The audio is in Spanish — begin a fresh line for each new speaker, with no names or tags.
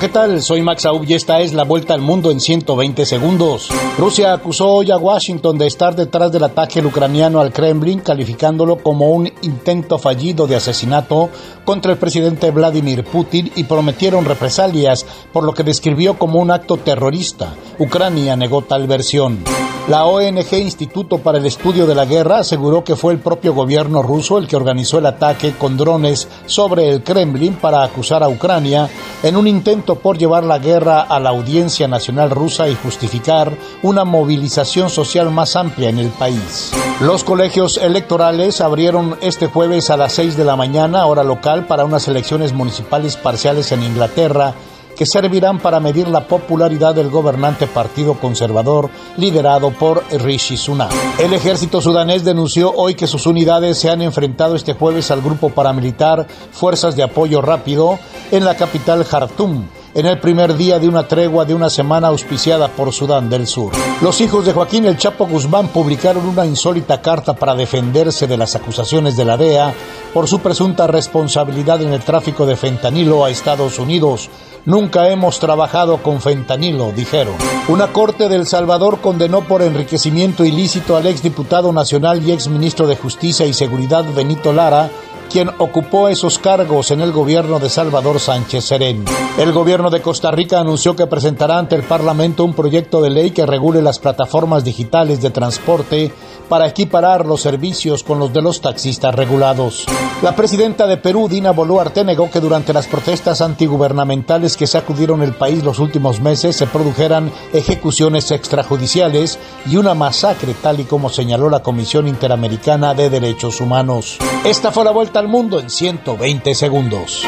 ¿qué tal? Soy Max Aub y esta es la vuelta al mundo en 120 segundos. Rusia acusó hoy a Washington de estar detrás del ataque ucraniano al Kremlin, calificándolo como un intento fallido de asesinato contra el presidente Vladimir Putin y prometieron represalias, por lo que describió como un acto terrorista. Ucrania negó tal versión. La ONG Instituto para el Estudio de la Guerra aseguró que fue el propio gobierno ruso el que organizó el ataque con drones sobre el Kremlin para acusar a Ucrania en un intento por llevar la guerra a la audiencia nacional rusa y justificar una movilización social más amplia en el país. Los colegios electorales abrieron este jueves a las 6 de la mañana, hora local, para unas elecciones municipales parciales en Inglaterra que servirán para medir la popularidad del gobernante Partido Conservador liderado por Rishi Sunak. El ejército sudanés denunció hoy que sus unidades se han enfrentado este jueves al grupo paramilitar Fuerzas de Apoyo Rápido en la capital Khartoum en el primer día de una tregua de una semana auspiciada por Sudán del Sur. Los hijos de Joaquín El Chapo Guzmán publicaron una insólita carta para defenderse de las acusaciones de la DEA por su presunta responsabilidad en el tráfico de fentanilo a Estados Unidos. Nunca hemos trabajado con fentanilo, dijeron. Una corte de El Salvador condenó por enriquecimiento ilícito al exdiputado nacional y exministro de Justicia y Seguridad Benito Lara quien ocupó esos cargos en el gobierno de Salvador Sánchez Serén. El gobierno de Costa Rica anunció que presentará ante el Parlamento un proyecto de ley que regule las plataformas digitales de transporte para equiparar los servicios con los de los taxistas regulados. La presidenta de Perú, Dina Boluarte, negó que durante las protestas antigubernamentales que sacudieron el país los últimos meses se produjeran ejecuciones extrajudiciales y una masacre, tal y como señaló la Comisión Interamericana de Derechos Humanos. Esta fue la vuelta al mundo en 120 segundos.